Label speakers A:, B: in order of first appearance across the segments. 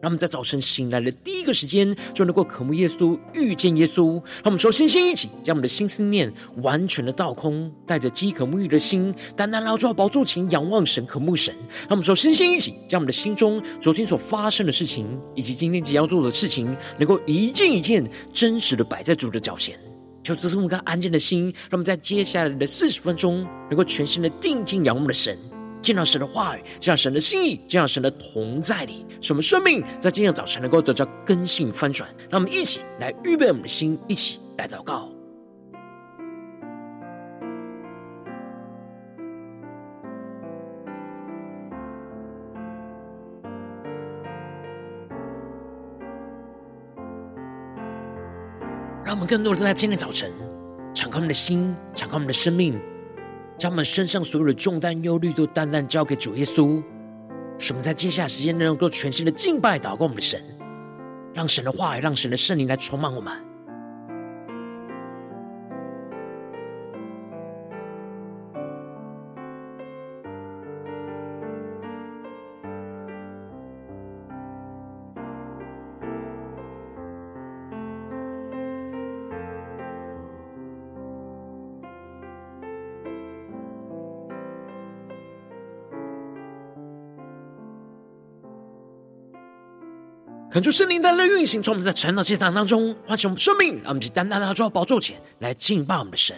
A: 让我们在早晨醒来的第一个时间，就能够渴慕耶稣、遇见耶稣。让我们说，星星一起将我们的心思念完全的倒空，带着饥渴沐浴的心，单单来到宝座前仰望神、渴慕神。让我们说，星星一起将我们的心中昨天所发生的事情，以及今天即将要做的事情，能够一件一件真实的摆在主的脚前。求这么个安静的心，让我们在接下来的四十分钟，能够全心的定睛仰望的神。见到神的话语，见到神的心意，见到神的同在里，使我们生命在今天早晨能够得到更新翻转。让我们一起来预备我们的心，一起来祷告。让我们更多的在今天早晨，敞开我们的心，敞开我们的生命。将我们身上所有的重担、忧虑都单单交给主耶稣，使我们在接下来时间内能够全新的敬拜、祷告我们的神，让神的话语、让神的圣灵来充满我们。恳求圣灵在内运行，从我们在晨祷祭坛当中唤醒我们生命，让我们去单单的坐到宝座前来敬拜我们的神。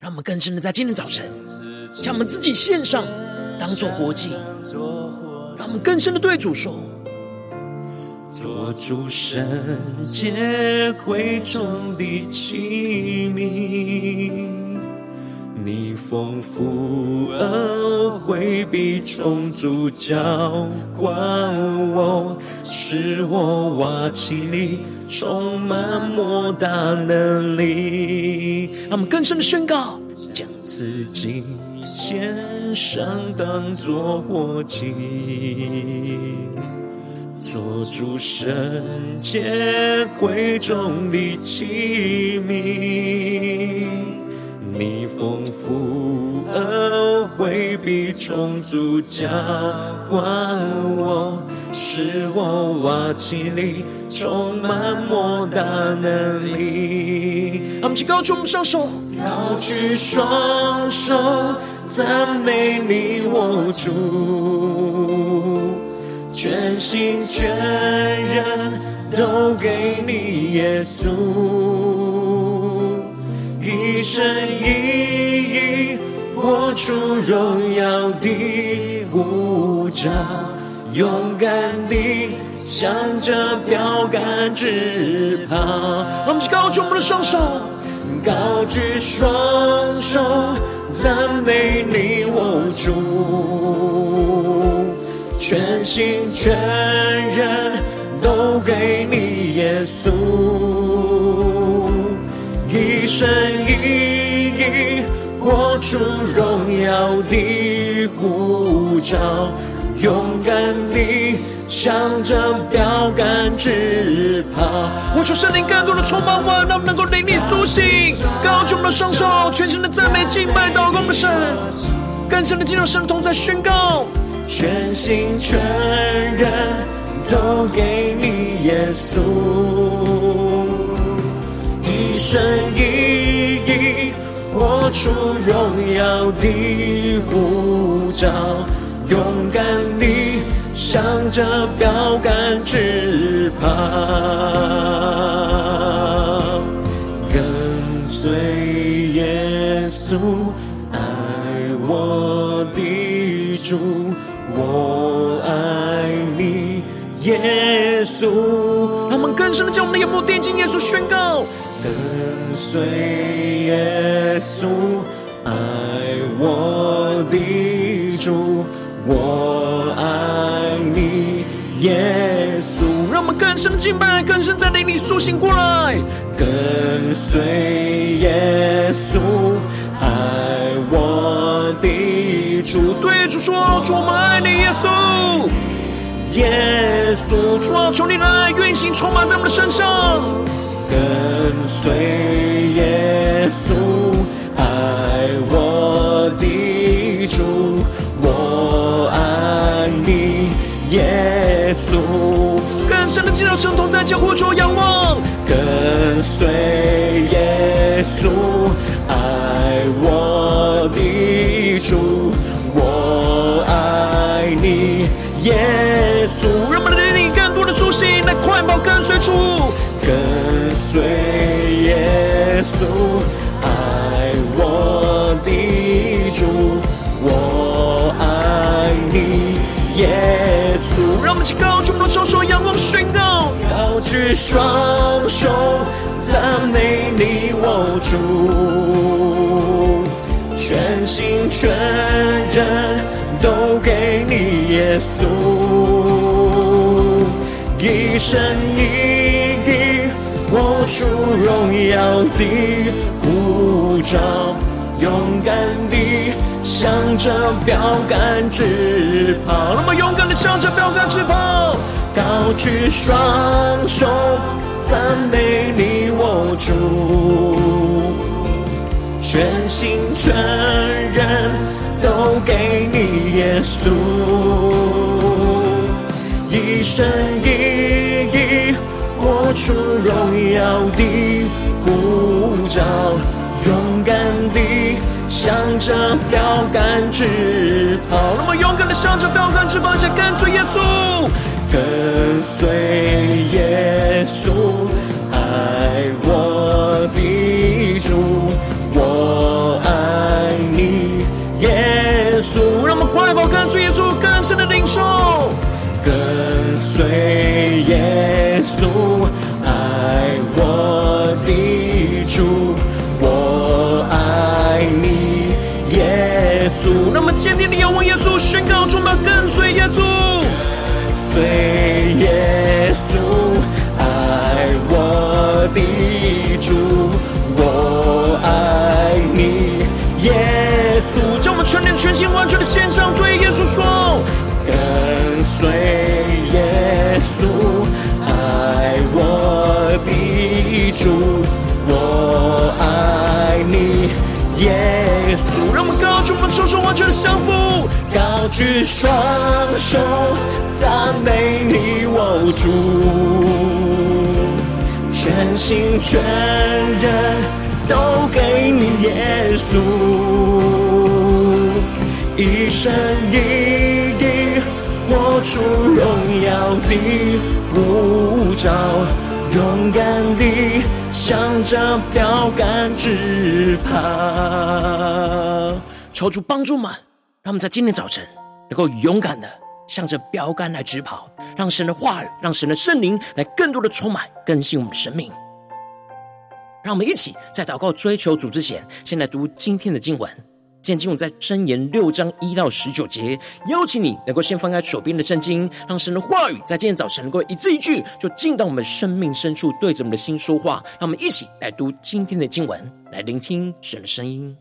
A: 让我们更深的在今天早晨将我们自己献上，当做活祭。让我们更深的对主说：做主圣洁贵重的器皿。你丰富恩惠必充足浇灌我，使我瓦器里充满莫大能力。让我们更深的宣告，将自己献上当作活祭，做主圣洁贵重的器皿。你丰富恩惠必充足浇灌我，使我瓦器里充满莫大能力。我们举高举我们双手，高举双手，赞美你我主，全心全人都给你耶稣。一生一，活出荣耀的呼召，勇敢地向着标杆直跑。我们高举我们的双手，高举双手，赞美你我主，全心全人都给你耶稣。一生一，活出荣耀的呼召，勇敢地向着标杆直跑。我求圣灵更多的充满我，让我们能够灵里苏醒，高举我们的双手，全身的赞美敬拜祷告的神，更深的进入神同在宣告，全心全人都给你耶稣。一生一，活出荣耀的呼召，勇敢地向着标杆直跑，跟随耶稣，爱我的主，我爱你，耶稣。让我们更深的将我们的眼目定睛耶稣，宣告。跟随耶稣，爱我的主，我爱你，耶稣。让我们更深敬拜，更深在灵里苏醒过来。跟随耶稣，爱我的主，对主说：主，我们爱你，耶稣，耶稣，主啊，求你的爱运行充满在我们的身上，
B: 跟随耶稣，爱我的主，我爱你，耶稣。
A: 更深的进入圣同在江湖中仰望，
B: 跟随耶稣，爱我的主，我爱你，耶稣。
A: 让我们的灵里更多的苏醒，来快跑跟随主，
B: 随耶稣，爱我的主，我爱你，耶稣。
A: 让我们起高举我们的双手，仰望宣告，
B: 高举双手，赞美你我主，全心全人都给你耶稣，一生一出荣耀的呼召，勇敢地向着标杆直跑，
A: 那么勇敢地向着标杆直跑，
B: 高举双手，赞美你我主，全心全人都给你耶稣，一生一出荣耀的呼召，勇敢地向着标杆直跑，
A: 那么勇敢地向着标杆直跑，且跟随耶稣，
B: 跟随耶稣，爱我的主，我爱你，耶稣。
A: 让我们快跑跟随耶稣，更深的领受，
B: 跟随耶
A: 稣，全心完全的献上，对耶稣说，
B: 跟随耶稣，爱我的主，我爱你，耶稣。
A: 让我们高举我们双手，完全的降服，
B: 高举双手，赞美你我主，全心全人都给你耶稣，一生一意活出荣耀的呼召，勇敢地向着标杆直跑。
A: 求主帮助们，让我们在今天早晨能够勇敢的向着标杆来直跑，让神的话语，让神的圣灵来更多的充满更新我们的生命。让我们一起在祷告追求主之前，先来读今天的经文。今天经文在箴言六章一到十九节，邀请你能够先翻开手边的圣经，让神的话语在今天早晨能够一字一句就进到我们生命深处，对着我们的心说话。让我们一起来读今天的经文，来聆听神的声音。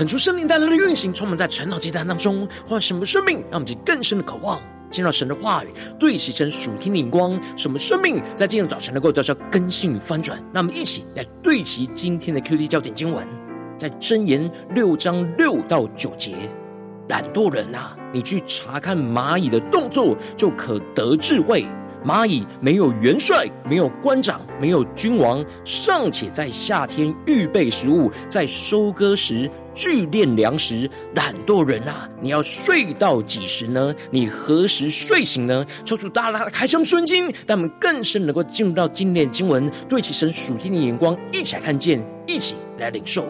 A: 恳求圣灵带来的运行，充满在晨祷祭坛当中，换什么生命，让我们去更深的渴望，见到神的话语，对齐神属天的眼光，什么生命在今天早晨能够得到更新与翻转。那我们一起来对齐今天的 QT 焦点经文，在箴言六章六到九节。懒惰人啊，你去查看蚂蚁的动作，就可得智慧。蚂蚁没有元帅，没有官长，没有君王，尚且在夏天预备食物，在收割时聚敛粮食。懒惰人啊，你要睡到几时呢？你何时睡醒呢？抽出大大的开箱瞬经，让我们更深能够进入到今天经文，对其神属天的眼光，一起来看见，一起来领受。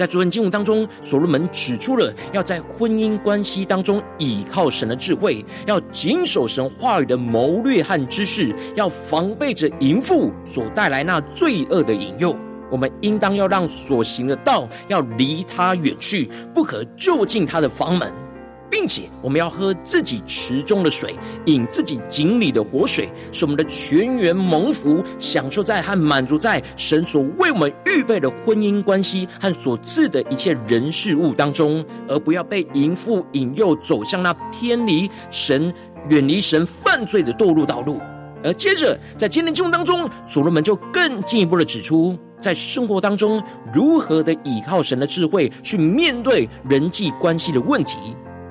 A: 在昨天经文当中，所罗门指出了要在婚姻关系当中倚靠神的智慧，要谨守神话语的谋略和知识，要防备着淫妇所带来那罪恶的引诱。我们应当要让所行的道要离他远去，不可就近他的房门。并且我们要喝自己池中的水，饮自己井里的活水，使我们的全员蒙福，享受在和满足在神所为我们预备的婚姻关系和所赐的一切人事物当中，而不要被淫妇引诱走向那偏离神、远离神犯罪的堕落道路。而接着在今天经文当中，所罗门就更进一步的指出，在生活当中如何的倚靠神的智慧去面对人际关系的问题。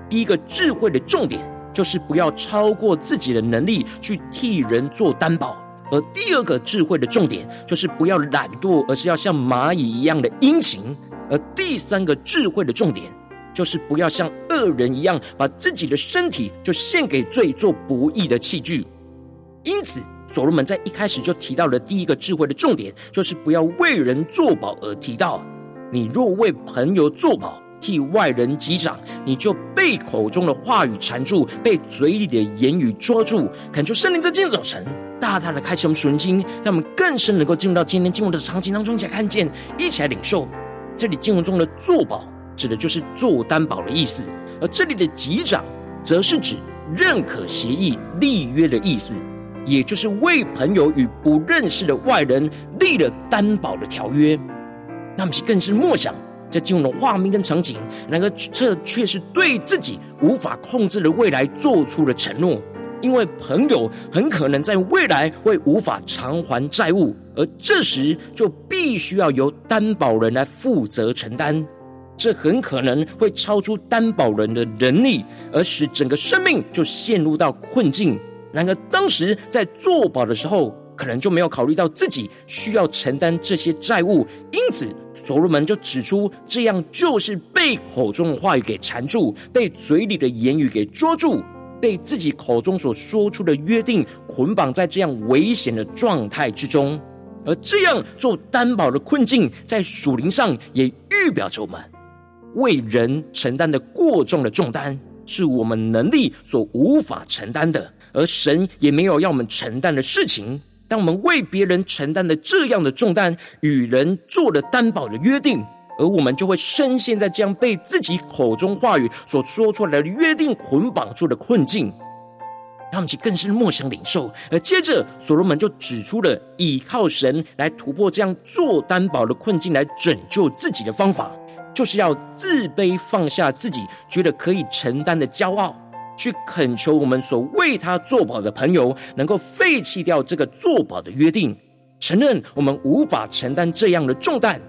A: 第一个智慧的重点，就是不要超过自己的能力去替人做担保；而第二个智慧的重点，就是不要懒惰，而是要像蚂蚁一样的殷勤；而第三个智慧的重点，就是不要像恶人一样，把自己的身体就献给罪做不义的器具。因此，所罗门在一开始就提到了第一个智慧的重点，就是不要为人作保，而提到：你若为朋友作保。替外人击掌，你就被口中的话语缠住，被嘴里的言语捉住。恳求圣灵在今早晨大大的开启我们属灵心，让我们更深能够进入到今天经文的场景当中，一起来看见，一起来领受。这里经文中的作保，指的就是做担保的意思；而这里的击掌，则是指认可协议、立约的意思，也就是为朋友与不认识的外人立了担保的条约。那么，其更是默想。在进入的画面跟场景，然而这却是对自己无法控制的未来做出了承诺，因为朋友很可能在未来会无法偿还债务，而这时就必须要由担保人来负责承担，这很可能会超出担保人的能力，而使整个生命就陷入到困境。然而当时在作保的时候，可能就没有考虑到自己需要承担这些债务，因此所罗门就指出，这样就是被口中的话语给缠住，被嘴里的言语给捉住，被自己口中所说出的约定捆绑在这样危险的状态之中。而这样做担保的困境，在属灵上也预表着我们为人承担的过重的重担，是我们能力所无法承担的，而神也没有要我们承担的事情。当我们为别人承担了这样的重担，与人做了担保的约定，而我们就会深陷在这样被自己口中话语所说出来的约定捆绑住的困境，让我们去更深默想领受。而接着，所罗门就指出了倚靠神来突破这样做担保的困境，来拯救自己的方法，就是要自卑，放下自己觉得可以承担的骄傲。去恳求我们所为他作保的朋友，能够废弃掉这个作保的约定，承认我们无法承担这样的重担。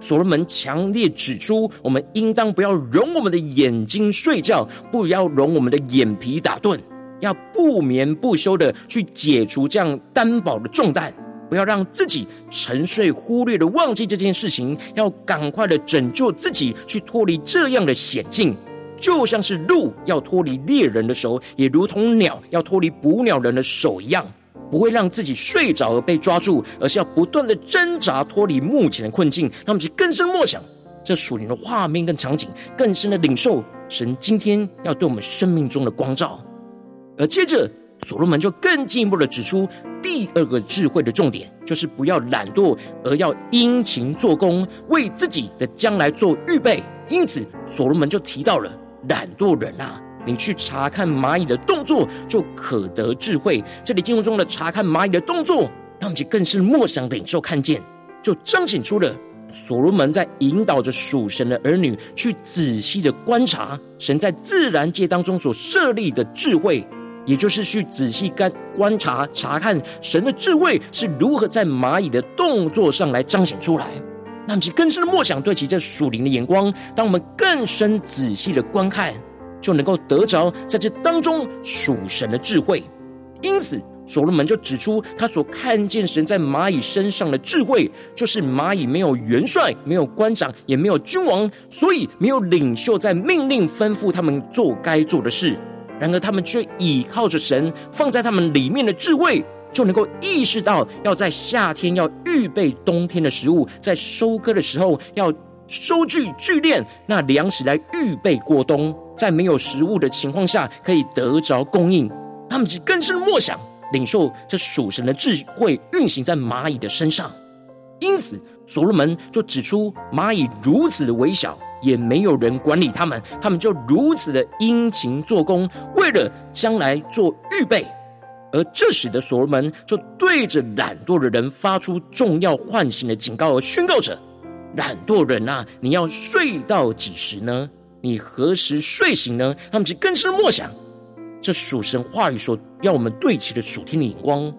A: 所罗门强烈指出，我们应当不要容我们的眼睛睡觉，不要容我们的眼皮打盹，要不眠不休的去解除这样担保的重担，不要让自己沉睡忽略的忘记这件事情，要赶快的拯救自己，去脱离这样的险境。就像是鹿要脱离猎人的手，也如同鸟要脱离捕鸟人的手一样，不会让自己睡着而被抓住，而是要不断的挣扎脱离目前的困境。让我们去更深默想这属灵的画面跟场景，更深的领受神今天要对我们生命中的光照。而接着，所罗门就更进一步的指出第二个智慧的重点，就是不要懒惰，而要殷勤做工，为自己的将来做预备。因此，所罗门就提到了。懒惰人啊，你去查看蚂蚁的动作，就可得智慧。这里经文中的查看蚂蚁的动作，让其更是默想领受看见，就彰显出了所罗门在引导着属神的儿女去仔细的观察神在自然界当中所设立的智慧，也就是去仔细观观察查看神的智慧是如何在蚂蚁的动作上来彰显出来。那么，其更深的默想，对其这属灵的眼光，当我们更深仔细的观看，就能够得着在这当中属神的智慧。因此，所罗门就指出，他所看见神在蚂蚁身上的智慧，就是蚂蚁没有元帅，没有官长，也没有君王，所以没有领袖在命令吩咐他们做该做的事。然而，他们却倚靠着神放在他们里面的智慧，就能够意识到要在夏天要预备冬天的食物，在收割的时候要收据聚敛那粮食来预备过冬，在没有食物的情况下可以得着供应。他们只更深默想。领受这属神的智慧运行在蚂蚁的身上，因此所罗门就指出蚂蚁如此的微小，也没有人管理他们，他们就如此的殷勤做工，为了将来做预备。而这使得所罗门就对着懒惰的人发出重要唤醒的警告，而宣告着：懒惰人啊，你要睡到几时呢？你何时睡醒呢？他们就更深默想。这属神话语所要我们对齐的属天的眼光。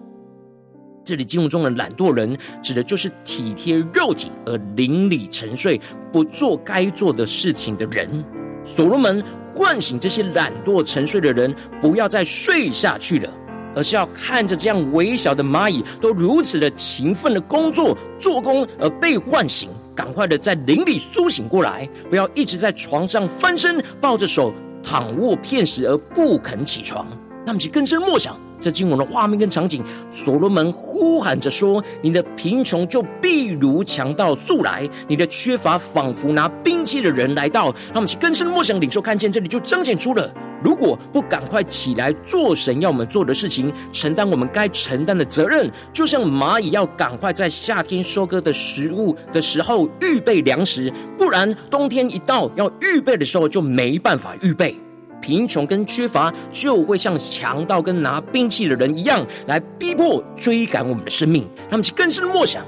A: 这里经文中的懒惰人，指的就是体贴肉体而邻里沉睡、不做该做的事情的人。所罗门唤醒这些懒惰沉睡的人，不要再睡下去了，而是要看着这样微小的蚂蚁都如此的勤奋的工作做工而被唤醒，赶快的在林里苏醒过来，不要一直在床上翻身抱着手。躺卧片时而不肯起床，那么就更深默想这经文的画面跟场景。所罗门呼喊着说：“你的贫穷就必如强盗速来，你的缺乏仿佛拿兵器的人来到。”那么其更深默想领受看见，这里就彰显出了：如果不赶快起来做神要我们做的事情，承担我们该承担的责任，就像蚂蚁要赶快在夏天收割的食物的时候预备粮食，不然冬天一到要预备的时候就没办法预备。贫穷跟缺乏就会像强盗跟拿兵器的人一样，来逼迫追赶我们的生命。那么，其更深默想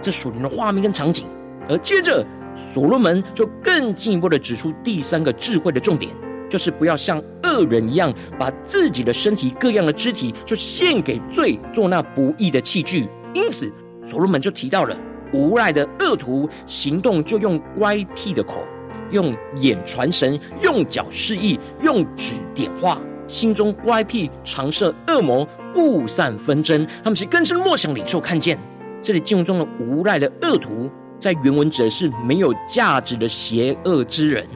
A: 这属灵的画面跟场景。而接着，所罗门就更进一步的指出第三个智慧的重点，就是不要像恶人一样，把自己的身体各样的肢体就献给罪，做那不义的器具。因此，所罗门就提到了无赖的恶徒行动就用乖僻的口。用眼传神，用脚示意，用指点画，心中乖僻，常设恶魔，布散纷争。他们是更深莫想领受看见。这里经文中的无赖的恶徒，在原文指的是没有价值的邪恶之人。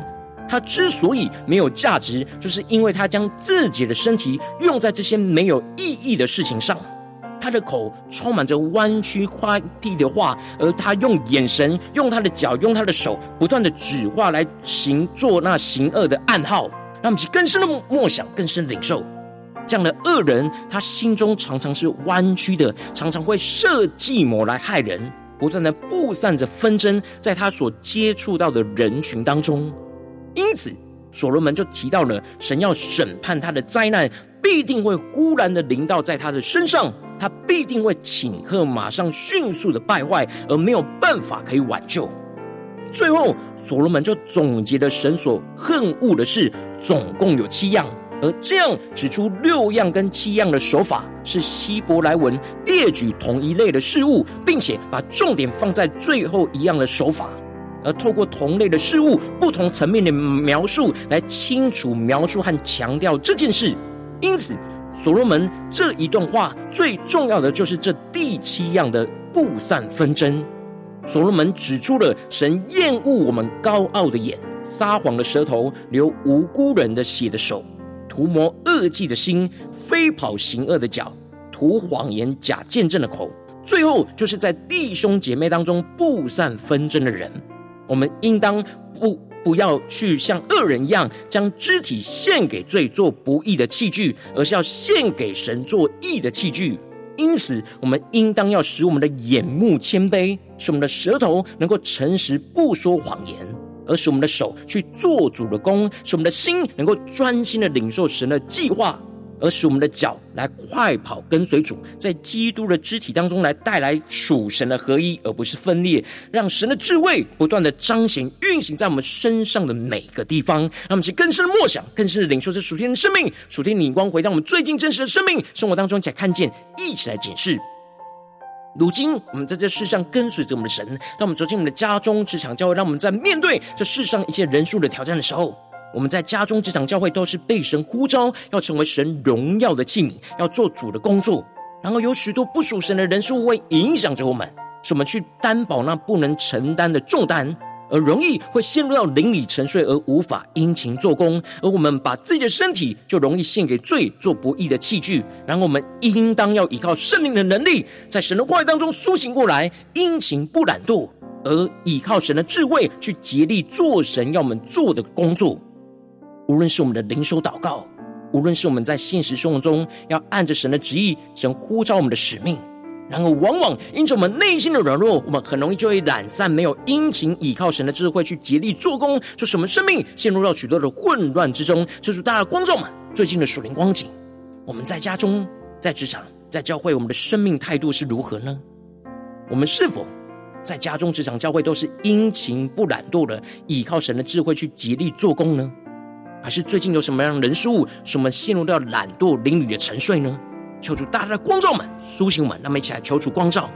A: 他之所以没有价值，就是因为他将自己的身体用在这些没有意义的事情上。他的口充满着弯曲夸僻的话，而他用眼神、用他的脚、用他的手，不断的指画来行做那行恶的暗号，让我们去更深的默想、更深的领受。这样的恶人，他心中常常是弯曲的，常常会设计谋来害人，不断的布散着纷争，在他所接触到的人群当中。因此，所罗门就提到了神要审判他的灾难，必定会忽然的临到在他的身上。他必定会顷刻，马上迅速的败坏，而没有办法可以挽救。最后，所罗门就总结了神所恨恶的事，总共有七样，而这样指出六样跟七样的手法是希伯来文列举同一类的事物，并且把重点放在最后一样的手法，而透过同类的事物不同层面的描述，来清楚描述和强调这件事。因此。所罗门这一段话最重要的就是这第七样的布散纷争。所罗门指出了神厌恶我们高傲的眼、撒谎的舌头、流无辜人的血的手、图谋恶计的心、飞跑行恶的脚、吐谎言假见证的口。最后就是在弟兄姐妹当中布散纷争的人。我们应当不。不要去像恶人一样，将肢体献给罪做不义的器具，而是要献给神做义的器具。因此，我们应当要使我们的眼目谦卑，使我们的舌头能够诚实不说谎言，而使我们的手去做主的工，使我们的心能够专心的领受神的计划，而使我们的脚来快跑跟随主，在基督的肢体当中来带来属神的合一，而不是分裂，让神的智慧不断的彰显运行在我们身上的每个地方。让我们去更深的默想，更深的领受这属天的生命，属天的眼光回到我们最近真实的生命生活当中，才看见，一起来检视。如今我们在这世上跟随着我们的神，让我们走进我们的家中、职场、教会，让我们在面对这世上一切人数的挑战的时候。我们在家中、职场、教会都是被神呼召，要成为神荣耀的器皿，要做主的工作。然后有许多不属神的人数会影响着我们，使我们去担保那不能承担的重担，而容易会陷入到灵里沉睡，而无法殷勤做工。而我们把自己的身体就容易献给罪，做不义的器具。然后我们应当要依靠圣灵的能力，在神的话语当中苏醒过来，殷勤不懒惰，而依靠神的智慧去竭力做神要我们做的工作。无论是我们的灵修祷告，无论是我们在现实生活中要按着神的旨意，神呼召我们的使命，然而往往因着我们内心的软弱，我们很容易就会懒散，没有殷勤倚靠神的智慧去竭力做工，就使我们生命陷入到许多的混乱之中。就是大家的观众们最近的属灵光景，我们在家中、在职场、在教会，我们的生命态度是如何呢？我们是否在家中、职场、教会都是殷勤不懒惰的倚靠神的智慧去竭力做工呢？还是最近有什么样的人事物，使我们陷入到懒惰、淋雨的沉睡呢？求主大大的光照们、苏醒们，那么一起来求主光照。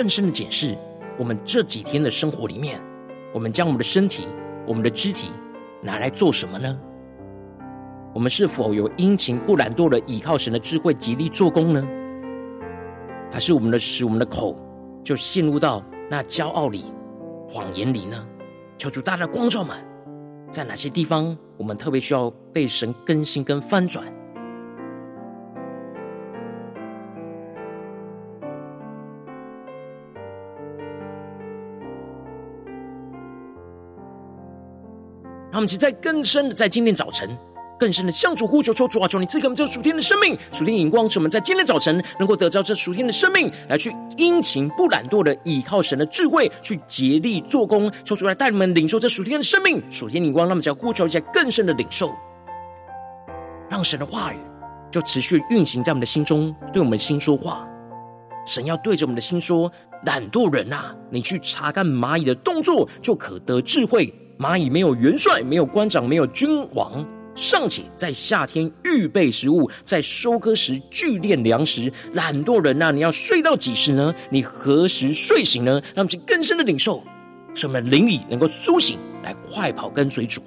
A: 更深的检视，我们这几天的生活里面，我们将我们的身体、我们的肢体拿来做什么呢？我们是否有殷勤不懒惰的倚靠神的智慧，极力做工呢？还是我们的使我们的口就陷入到那骄傲里、谎言里呢？求主大大光照们，在哪些地方我们特别需要被神更新跟翻转？我们其实在更深的，在今天早晨，更深的向主呼求，求主啊，求你赐给我们这属天的生命、属天的眼光，使我们在今天早晨能够得到这属天的生命，来去殷勤不懒惰的倚靠神的智慧，去竭力做工。求主来带你们领受这属天的生命、属天的眼光，让我们再呼求一下更深的领受，让神的话语就持续运行在我们的心中，对我们的心说话。神要对着我们的心说：懒惰人啊，你去查看蚂蚁的动作，就可得智慧。蚂蚁没有元帅，没有官长，没有君王，尚且在夏天预备食物，在收割时聚敛粮食。懒惰人呐，你要睡到几时呢？你何时睡醒呢？让我们更深的领受，使我们灵里能够苏醒，来快跑跟随主。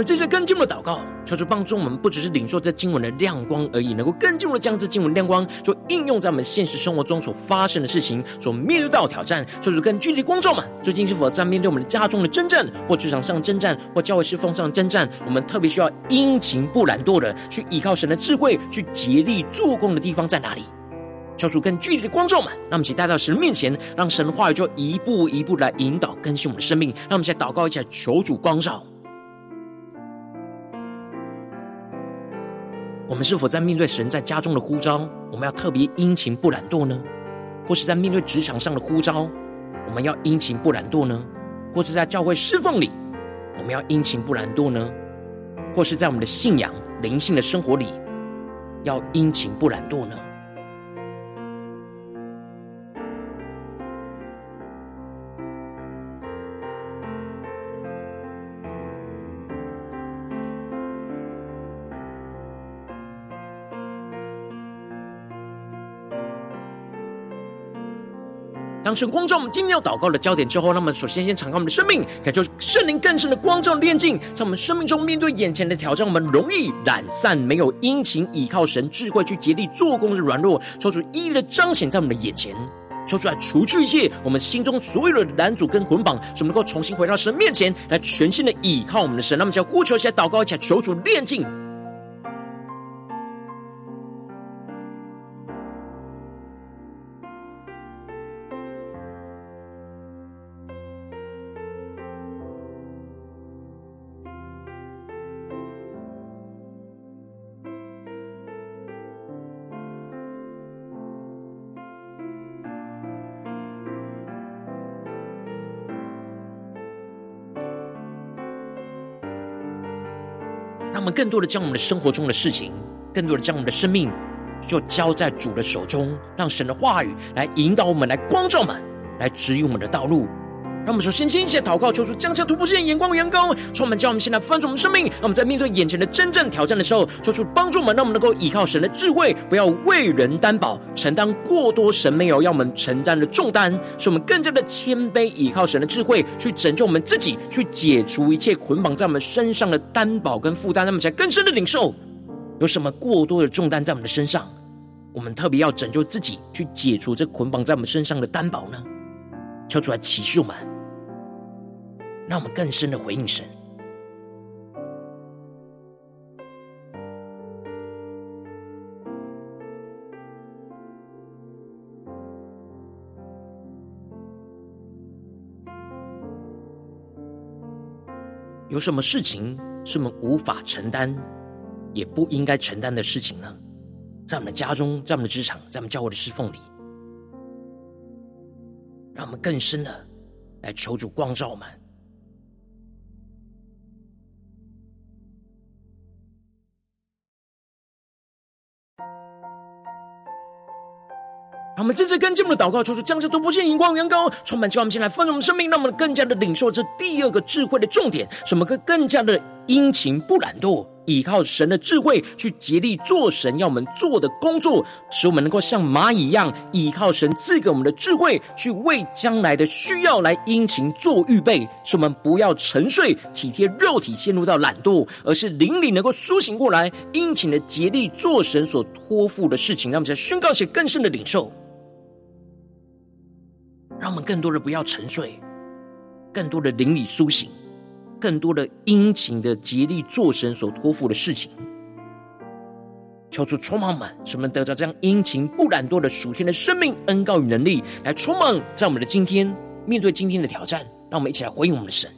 A: 们这些更进一步的祷告，求主帮助我们，不只是领受这经文的亮光而已，能够更进一步的将这经文亮光，就应用在我们现实生活中所发生的事情，所面对到的挑战。求主更具体的光照们，最近是否在面对我们的家中的征战，或职场上征战，或教会侍奉上征战？我们特别需要殷勤不懒惰的去依靠神的智慧，去竭力做工的地方在哪里？求主更具体的光照们，让我们一起带到神面前，让神的话语就一步一步来引导更新我们的生命。让我们一起祷告一下，求主光照。我们是否在面对神在家中的呼召，我们要特别殷勤不懒惰呢？或是在面对职场上的呼召，我们要殷勤不懒惰呢？或是在教会侍奉里，我们要殷勤不懒惰呢？或是在我们的信仰灵性的生活里，要殷勤不懒惰呢？当神光照我们今天要祷告的焦点之后，那么首先先敞开我们的生命，感受圣灵更深的光照炼净，在我们生命中面对眼前的挑战，我们容易懒散，没有殷勤倚靠神智慧去竭力做工的软弱，求主一一的彰显在我们的眼前，求出来除去一切我们心中所有的拦阻跟捆绑，使我们能够重新回到神面前来全新的倚靠我们的神。那么，就要呼求一下祷告一下，求主炼净。更多的将我们的生活中的事情，更多的将我们的生命，就交在主的手中，让神的话语来引导我们，来光照我们，来指引我们的道路。让我们首先先一起祷告，求主降下突破性眼光与眼光，充满将我们现在翻转我们生命。让我们在面对眼前的真正挑战的时候，求主帮助我们，让我们能够依靠神的智慧，不要为人担保，承担过多神没有要我们承担的重担，使我们更加的谦卑，依靠神的智慧去拯救我们自己，去解除一切捆绑在我们身上的担保跟负担。那么才更深的领受，有什么过多的重担在我们的身上，我们特别要拯救自己，去解除这捆绑在我们身上的担保呢？求主来启示我们。让我们更深的回应神。有什么事情是我们无法承担，也不应该承担的事情呢？在我们的家中，在我们的职场，在我们教会的侍奉里，让我们更深的来求主光照我们。我们这次跟进我们的祷告，求主降下突破性、荧光、阳光，充满叫我们先来丰盛我们生命，让我们更加的领受这第二个智慧的重点，使我们更更加的殷勤不懒惰，依靠神的智慧去竭力做神要我们做的工作，使我们能够像蚂蚁一样，依靠神赐给我们的智慧，去为将来的需要来殷勤做预备，使我们不要沉睡，体贴肉体陷入到懒惰，而是灵里能够苏醒过来，殷勤的竭力做神所托付的事情，让我们在宣告一些更深的领受。让我们更多的不要沉睡，更多的灵里苏醒，更多的殷勤的竭力做神所托付的事情。求主充满我们，使我们得到这样殷勤不懒惰的属天的生命恩告与能力，来充满在我们的今天，面对今天的挑战。让我们一起来回应我们的神。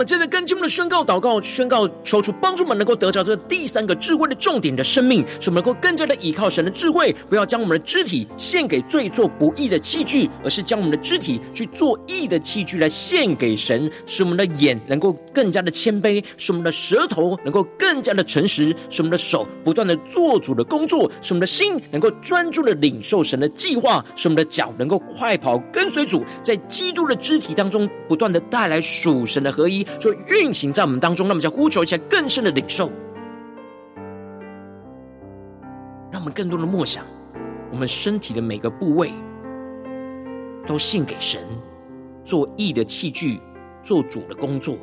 A: 们接着跟进我们的宣告、祷告、宣告，求主帮助我们能够得着这第三个智慧的重点的生命，使我们能够更加的依靠神的智慧，不要将我们的肢体献给罪做不义的器具，而是将我们的肢体去做义的器具来献给神，使我们的眼能够更加的谦卑，使我们的舌头能够更加的诚实，使我们的手不断的做主的工作，使我们的心能够专注的领受神的计划，使我们的脚能够快跑跟随主，在基督的肢体当中不断的带来属神的合一。就运行在我们当中，那么，就呼求一下更深的领受，让我们更多的默想，我们身体的每个部位都献给神，做义的器具，做主的工作，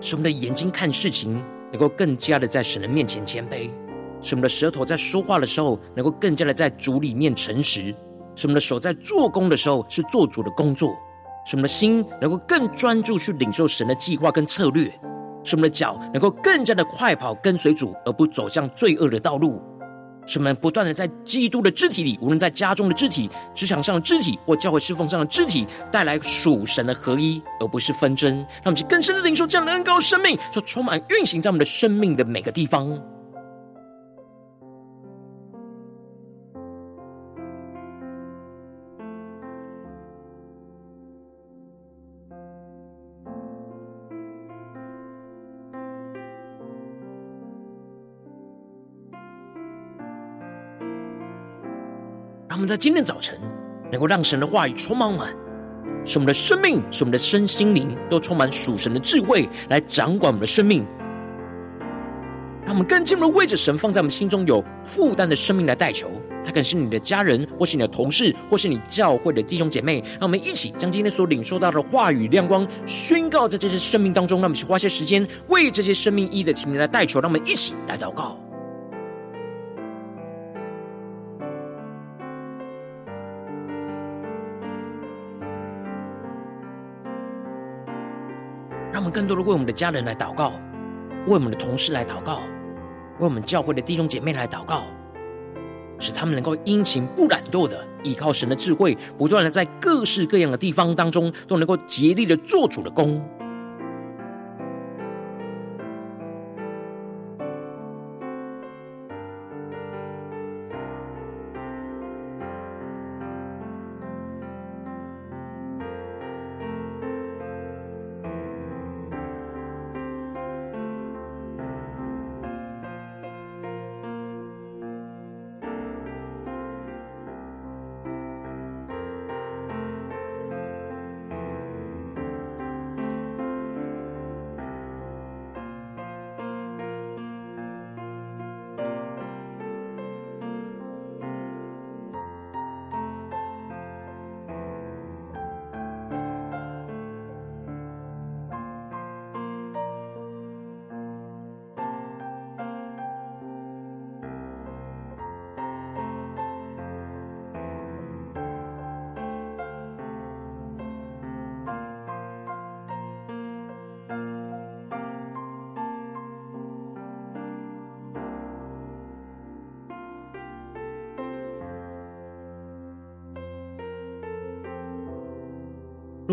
A: 使我们的眼睛看事情，能够更加的在神的面前谦卑。使我们的舌头在说话的时候，能够更加的在主里面诚实；使我们的手在做工的时候，是做主的工作；使我们的心能够更专注去领受神的计划跟策略；使我们的脚能够更加的快跑跟随主，而不走向罪恶的道路；使我们不断的在基督的肢体里，无论在家中的肢体、职场上的肢体或教会侍奉上的肢体，带来属神的合一，而不是纷争。让我们去更深的领受这样的恩膏生命，就充满运行在我们的生命的每个地方。们在今天早晨能够让神的话语充满我们，使我们的生命，使我们的身心灵都充满属神的智慧，来掌管我们的生命。让我们更进一步为着神放在我们心中有负担的生命来代求。他可能是你的家人，或是你的同事，或是你教会的弟兄姐妹。让我们一起将今天所领受到的话语亮光宣告在这些生命当中。让我们去花些时间为这些生命意义的情名来代求。让我们一起来祷告。更多的为我们的家人来祷告，为我们的同事来祷告，为我们教会的弟兄姐妹来祷告。使他们能够殷勤不懒惰的依靠神的智慧，不断的在各式各样的地方当中都能够竭力的做主的工。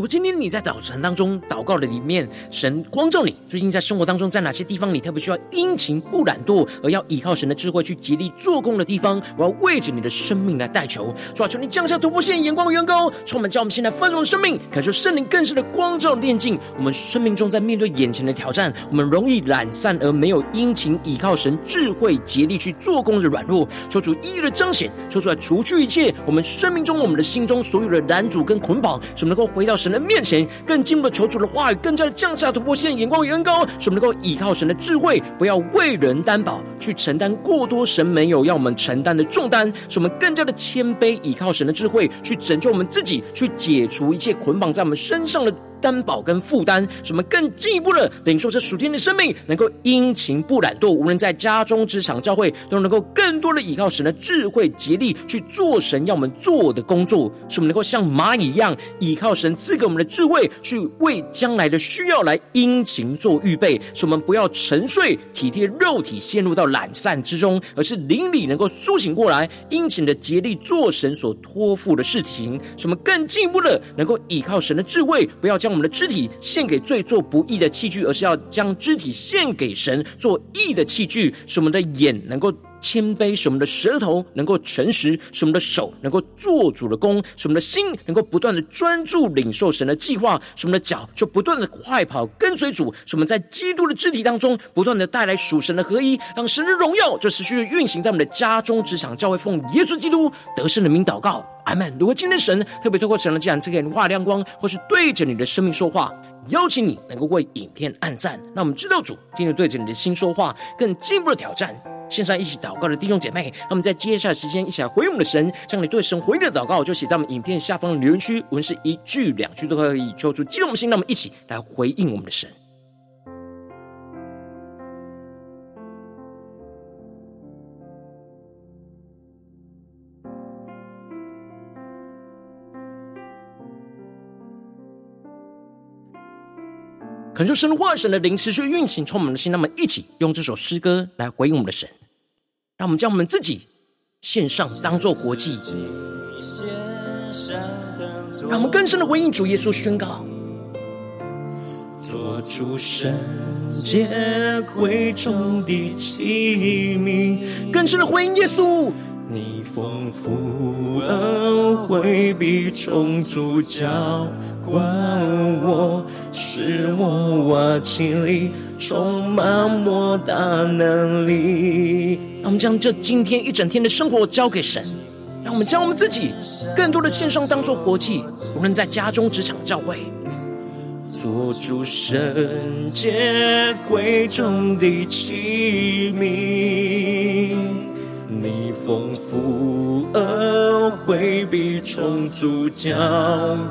A: 如果今天你在早晨当中祷告的里面，神光照你，最近在生活当中，在哪些地方你特别需要殷勤不懒惰，而要依靠神的智慧去竭力做工的地方，我要为着你的生命来代求，主啊，求你降下突破线眼光的远高，充满叫我们现在丰盛的生命，感受圣灵更深的光照炼净我们生命中，在面对眼前的挑战，我们容易懒散而没有殷勤依靠神智慧竭力去做工的软弱，求主一一的彰显，求主来除去一切我们生命中我们的心中所有的拦阻跟捆绑，使我们能够回到神人面前，更进一步的求主的话语，更加的降下突破线，眼光远高，使我们能够依靠神的智慧，不要为人担保，去承担过多神没有要我们承担的重担，使我们更加的谦卑，依靠神的智慧，去拯救我们自己，去解除一切捆绑在我们身上的担保跟负担，使我们更进一步的领受这属天的生命，能够殷勤不懒惰，无论在家中、职场、教会，都能够更多的依靠神的智慧，竭力去做神要我们做的工作，使我们能够像蚂蚁一样，依靠神赐给我们的智慧，去为将来的需要来殷勤做预备，使我们不要沉睡，体贴肉体陷入到懒散之中，而是灵里能够苏醒过来，殷勤的竭力做神所托付的事情，使我们更进一步的能够依靠神的智慧，不要将我们的肢体献给罪做不义的器具，而是要将肢体献给神做义的器具，使我们的眼能够谦卑，使我们的舌头能够诚实，使我们的手能够做主的工，使我们的心能够不断的专注领受神的计划，使我们的脚就不断的快跑跟随主，使我们在基督的肢体当中不断的带来属神的合一，让神的荣耀就持续运行在我们的家中、职场、教会，奉耶稣基督得胜的名祷告，阿门。如果今天神特别透过神的讲这个人话亮光，或是对着你的生命说话，邀请你能够为影片按赞，让我们知道主今天对着你的心说话，更进一步的挑战。线上一起祷告的弟兄姐妹，那么在接下来时间一起来回应我们的神，将你对神回应的祷告就写在我们影片下方的留言区，无论是一句两句都可以，求出激动的心，让我们一起来回应我们的神。恳求神的话语、神的灵持续运行，充满的心，让我们一起用这首诗歌来回应我们的神。让我们将我们自己献上，当做活祭。让我们更深的回应主耶稣，宣告：
B: 做主圣洁贵重的器皿。
A: 更深的回应耶稣。
B: 你丰富恩惠必充足浇灌我，使我瓦器里充满莫大能力。
A: 让我们将这今天一整天的生活交给神，让让我们将我们自己更多的献上，当做活祭，无论在家中、职场、教会，
B: 做主圣洁贵重的器皿，你丰富恩惠必充足浇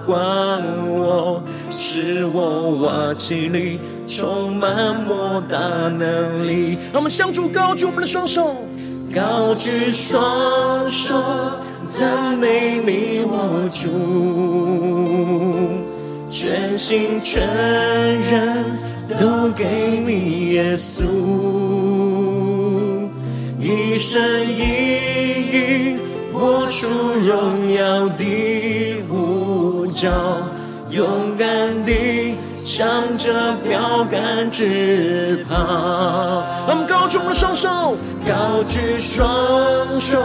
B: 灌我，使我瓦器里充满莫大能力。
A: 让我们向主高举我们的双手。
B: 高举双手，赞美你我主，全心全人都给你耶稣，一身一意活出荣耀的呼召，勇敢地向着标杆直跑。
A: 让我们高举我们的双手。
B: 高举双手，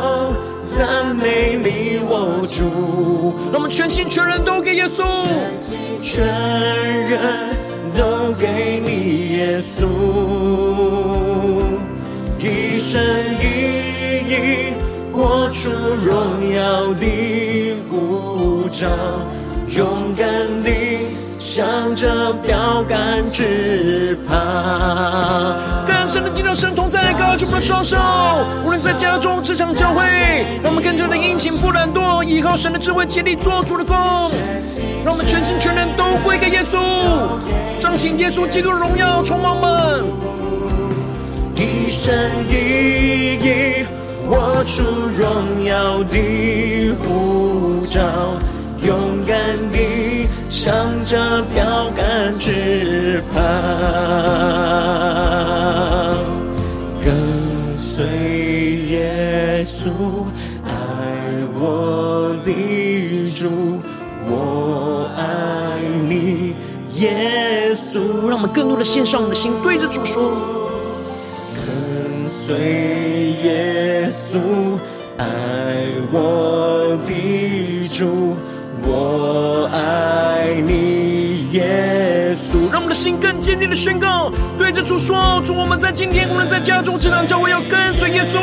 B: 赞美你我主。
A: 让我们全心全人都给耶稣，
B: 全人都给你耶稣。一一意活出荣耀的呼召，勇敢地向着标杆直跑。
A: 更深的进入神同在，高举我们的双手，无论在家中、职场、教会，让我们更加的殷勤不懒惰，依靠神的智慧，竭力做主的工。让我们全心全人都归给耶稣，彰显耶稣基督荣耀，充满我们。
B: 一生一意活出荣耀的护照，勇敢地向着标杆直跑。跟随耶稣爱我的主，我爱你，耶稣。
A: 让我们更多的献上我们的心，对着主
B: 说：随耶稣，爱我的主，我爱你，耶稣。
A: 让我们的心更坚定的宣告，对着主说：主，我们在今天，无论在家中、职场、教会，要跟随耶稣。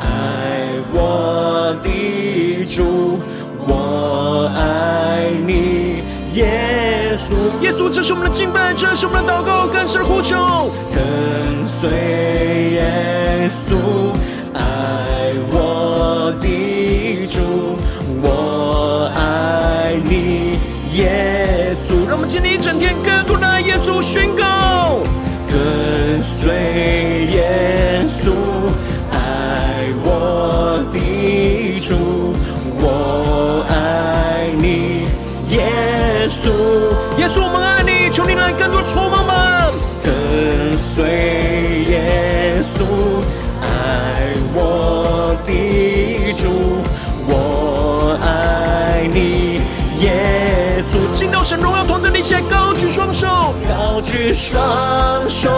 B: 爱我的主，我爱你，耶稣。
A: 耶稣，这是我们的敬拜，这是我们的祷告，更是呼求。
B: 更随耶稣，爱我的主，我爱你，耶稣。
A: 让我们今天一整天更多起来，高举双手，
B: 高举双手，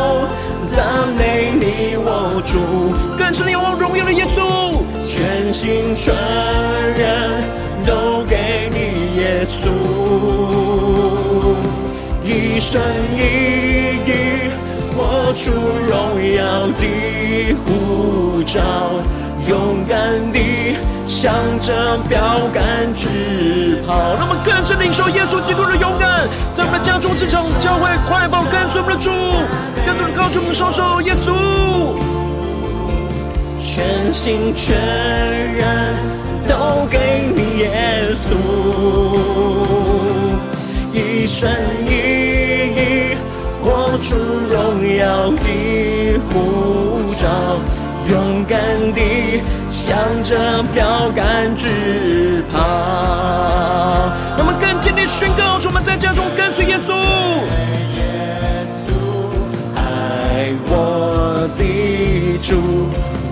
B: 赞美你我主，
A: 更是你我荣耀的耶稣。
B: 全心全人都给你耶稣，一生一意活出荣耀的护照，勇敢地向着标杆直跑。
A: 让我们更深领受耶稣基督的勇敢，在我们的家中、职场、教会，快跑跟随我们的主，更多的高举我们双手，耶稣。
B: 全心全人都给你耶稣，一生一意活出荣耀的护照，勇敢地向着标杆直跑。
A: 让我们更坚定宣告，我们在家中跟随耶稣，
B: 耶稣爱我的主。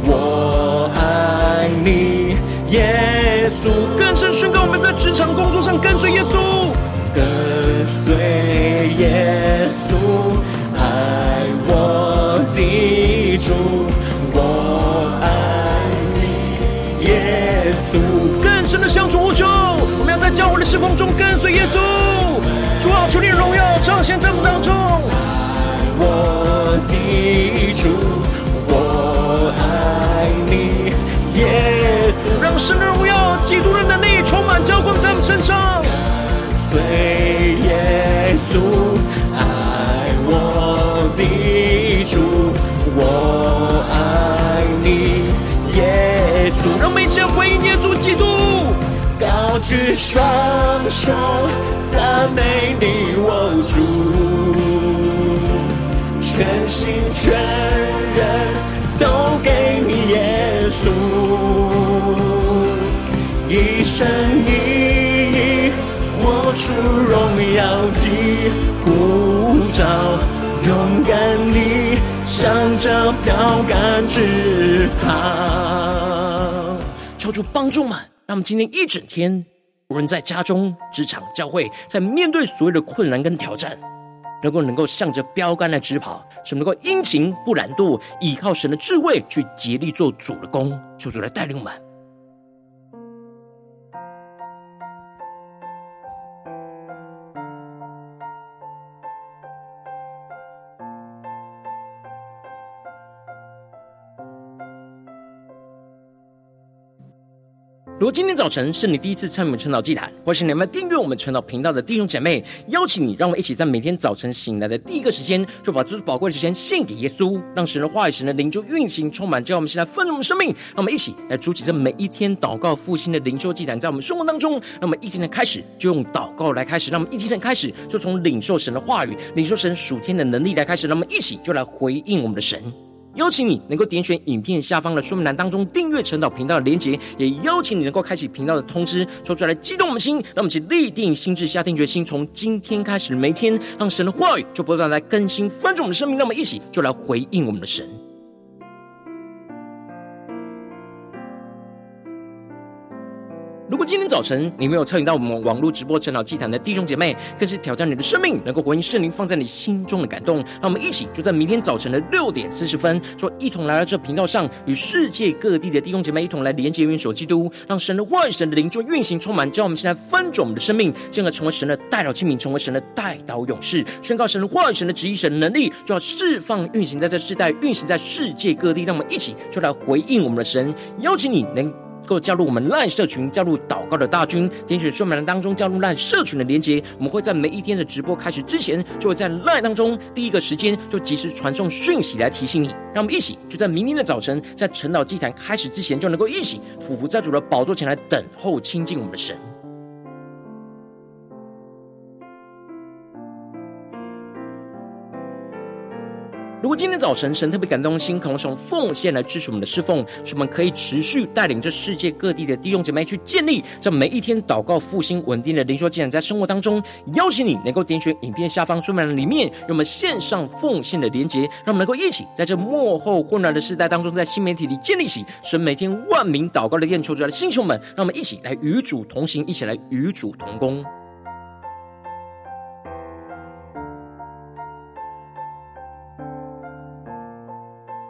B: 我爱你，耶稣。
A: 更深宣告，我们在职场工作上跟随耶稣，
B: 跟
A: 更深的向主呼求，我们要在教会的侍奉中跟随耶稣。主啊，求你荣耀彰显在我们当中，
B: 爱我的主。我爱你，耶稣。
A: 让神的荣耀、基督的能力充满浇灌在我们身上。
B: 随耶稣让我
A: 们一起回应耶稣基督，
B: 高举双手赞美你，我主，全心全人都给你，耶稣，一生一意活出荣耀的护照，勇敢地向着标杆直跑。
A: 求主帮助们，让我们今天一整天，无论在家中、职场、教会，在面对所有的困难跟挑战，能够能够向着标杆来直跑，是能够殷勤不懒惰，依靠神的智慧去竭力做主的工。求主来带领我们。如果今天早晨是你第一次参与我们晨祷祭坛，或是你们订阅我们晨祷频道的弟兄姐妹，邀请你，让我们一起在每天早晨醒来的第一个时间，就把这宝贵的时间献给耶稣，让神的话语、神的灵就运行充满，叫我们现在丰盛我们生命。让我们一起来筑起这每一天祷告复兴的灵修祭坛，在我们生活当中。让我们一天的开始就用祷告来开始，让我们一天的开始就从领受神的话语、领受神属天的能力来开始。让我们一起就来回应我们的神。邀请你能够点选影片下方的说明栏当中订阅陈导频道的连结，也邀请你能够开启频道的通知，说出来激动我们心，让我们一起立定心智，下定决心，从今天开始的每一天，让神的话语就不断来更新翻转我们的生命，让我们一起就来回应我们的神。如果今天早晨你没有参与到我们网络直播晨祷祭坛的弟兄姐妹，更是挑战你的生命，能够回应圣灵放在你心中的感动。让我们一起就在明天早晨的六点四十分，说一同来到这频道上，与世界各地的弟兄姐妹一同来连接、元首基督，让神的话语、神的灵就运行充满，叫我们现在翻转我们的生命，进而成为神的代祷器皿，成为神的代祷勇士，宣告神的话语、神的旨意、神的能力，就要释放、运行在这世代，运行在世界各地。让我们一起就来回应我们的神，邀请你能。够加入我们赖社群，加入祷告的大军，点选说明栏当中加入赖社群的连结。我们会在每一天的直播开始之前，就会在赖当中第一个时间就及时传送讯息来提醒你。让我们一起就在明天的早晨，在晨岛祭坛开始之前，就能够一起俯伏在主的宝座前来等候亲近我们的神。如果今天早晨神特别感动心，可能从奉献来支持我们的侍奉，使我们可以持续带领着世界各地的弟兄姐妹去建立这每一天祷告复兴稳定的灵修进展，在生活当中，邀请你能够点选影片下方说明栏里面有我们线上奉献的连结，让我们能够一起在这幕后混乱的时代当中，在新媒体里建立起神每天万名祷告的殿，求主来的星球们，让我们一起来与主同行，一起来与主同工。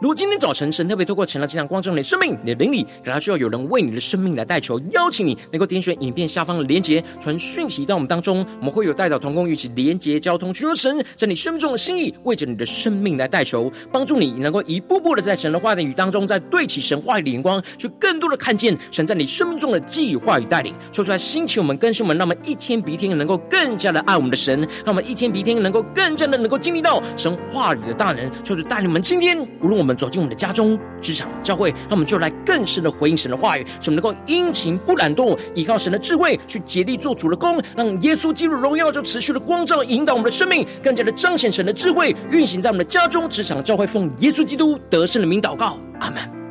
A: 如果今天早晨神特别透过成了这样光照你的生命，你的灵里，感到需要有人为你的生命来代求，邀请你能够点选影片下方的连结，传讯息到我们当中，我们会有代祷同工与其连结交通，寻求神在你生命中的心意，为着你的生命来代求，帮助你能够一步步的在神的话语当中，在对齐神话语的眼光，去更多的看见神在你生命中的计划与带领，说出来兴起我们更新我们，让我们一天比一天能够更加的爱我们的神，让我们一天比一天能够更加的能够经历到神话语的大能，就是带领我们今天无论我们走进我们的家中、职场、教会，那我们就来更深的回应神的话语，使我们能够殷勤不懒惰，依靠神的智慧去竭力做主的工，让耶稣基督荣耀就持续的光照引导我们的生命，更加的彰显神的智慧运行在我们的家中、职场、教会，奉耶稣基督得胜的名祷告，阿门。